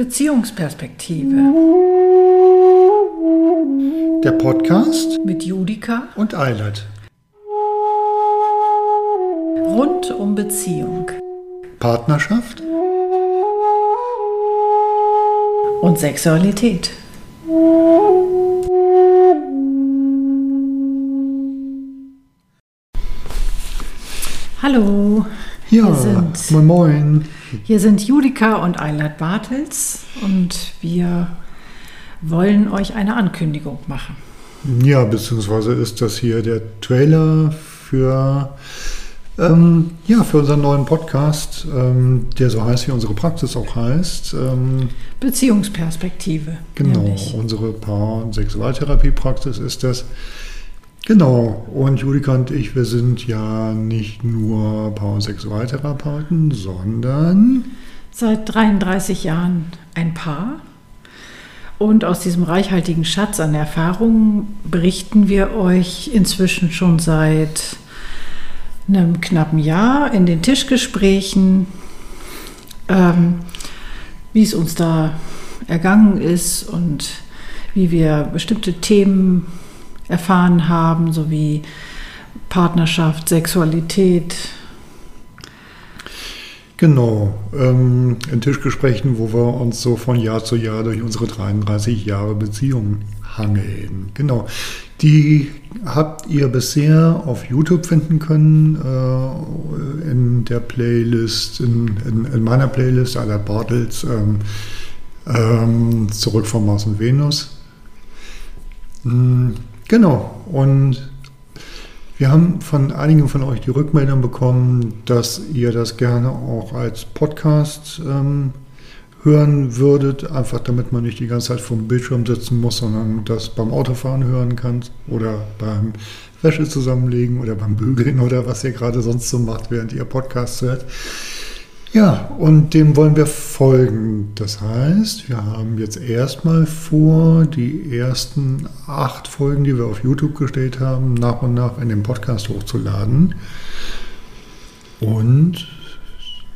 Beziehungsperspektive Der Podcast mit Judika und Eilert. rund um Beziehung Partnerschaft und Sexualität. Hallo, Ja, Hier sind- moin moin. hier sind Judika und Eilert Bartels und wir wollen euch eine Ankündigung machen. Ja, beziehungsweise ist das hier der Trailer für, ähm, ja, für unseren neuen Podcast, ähm, der so heißt, wie unsere Praxis auch heißt. Ähm, Beziehungsperspektive. genau, nämlich. unsere Paar- und Sexualtherapiepraxis ist das. Genau, und Julika und ich, wir sind ja nicht nur Paar- und Sexualtherapeuten, sondern Seit 33 Jahren ein Paar. Und aus diesem reichhaltigen Schatz an Erfahrungen berichten wir euch inzwischen schon seit einem knappen Jahr in den Tischgesprächen, ähm, wie es uns da ergangen ist und wie wir bestimmte Themen erfahren haben, sowie Partnerschaft, Sexualität, Genau, ähm, in Tischgesprächen, wo wir uns so von Jahr zu Jahr durch unsere 33 Jahre Beziehung hangeln. Genau, die habt ihr bisher auf YouTube finden können, äh, in der Playlist, in, in, in meiner Playlist, Albert Bartels, ähm, ähm, Zurück vom Mars und Venus. Mm, Genau, und wir haben von einigen von euch die Rückmeldung bekommen, dass ihr das gerne auch als Podcast ähm, hören würdet, einfach damit man nicht die ganze Zeit vom Bildschirm sitzen muss, sondern das beim Autofahren hören kann oder beim Wäsche zusammenlegen oder beim Bügeln oder was ihr gerade sonst so macht, während ihr Podcasts hört. Ja, und dem wollen wir folgen. Das heißt, wir haben jetzt erstmal vor, die ersten acht Folgen, die wir auf YouTube gestellt haben, nach und nach in den Podcast hochzuladen. Und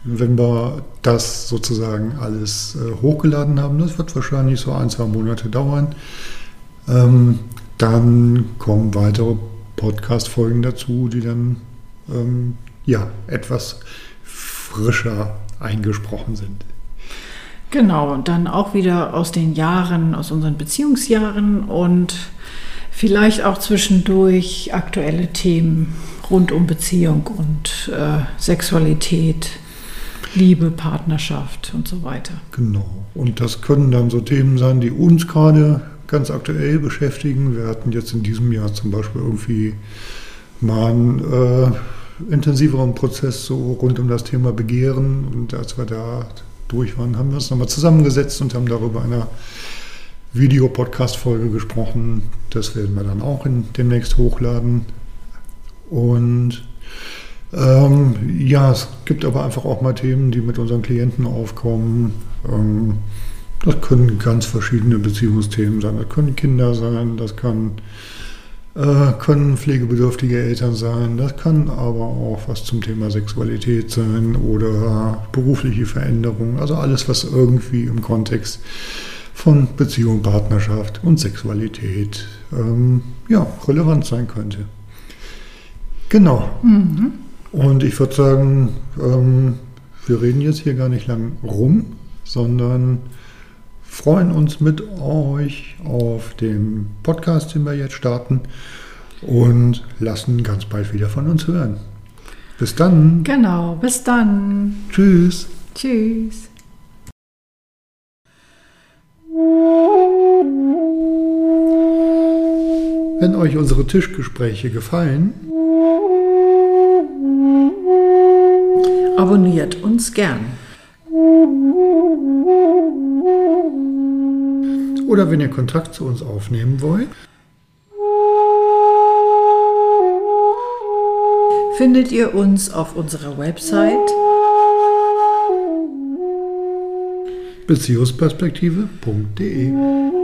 wenn wir das sozusagen alles äh, hochgeladen haben, das wird wahrscheinlich so ein, zwei Monate dauern, ähm, dann kommen weitere Podcast-Folgen dazu, die dann ähm, ja etwas frischer eingesprochen sind. Genau, und dann auch wieder aus den Jahren, aus unseren Beziehungsjahren und vielleicht auch zwischendurch aktuelle Themen rund um Beziehung und äh, Sexualität, Liebe, Partnerschaft und so weiter. Genau. Und das können dann so Themen sein, die uns gerade ganz aktuell beschäftigen. Wir hatten jetzt in diesem Jahr zum Beispiel irgendwie mal einen äh, intensiveren Prozess so rund um das Thema Begehren. Und als wir da durch waren, haben wir uns nochmal zusammengesetzt und haben darüber eine Videopodcast-Folge gesprochen. Das werden wir dann auch in, demnächst hochladen. Und ähm, ja, es gibt aber einfach auch mal Themen, die mit unseren Klienten aufkommen. Ähm, das können ganz verschiedene Beziehungsthemen sein. Das können Kinder sein, das kann, äh, können pflegebedürftige Eltern sein, das kann aber auch was zum Thema Sexualität sein oder berufliche Veränderungen. Also alles, was irgendwie im Kontext von Beziehung, Partnerschaft und Sexualität ähm, ja, relevant sein könnte. Genau. Und ich würde sagen, ähm, wir reden jetzt hier gar nicht lang rum, sondern freuen uns mit euch auf den Podcast, den wir jetzt starten und lassen ganz bald wieder von uns hören. Bis dann. Genau, bis dann. Tschüss. Tschüss. Wenn euch unsere Tischgespräche gefallen, Abonniert uns gern. Oder wenn ihr Kontakt zu uns aufnehmen wollt, Findet ihr uns auf unserer Website beziehungsperspektive.de.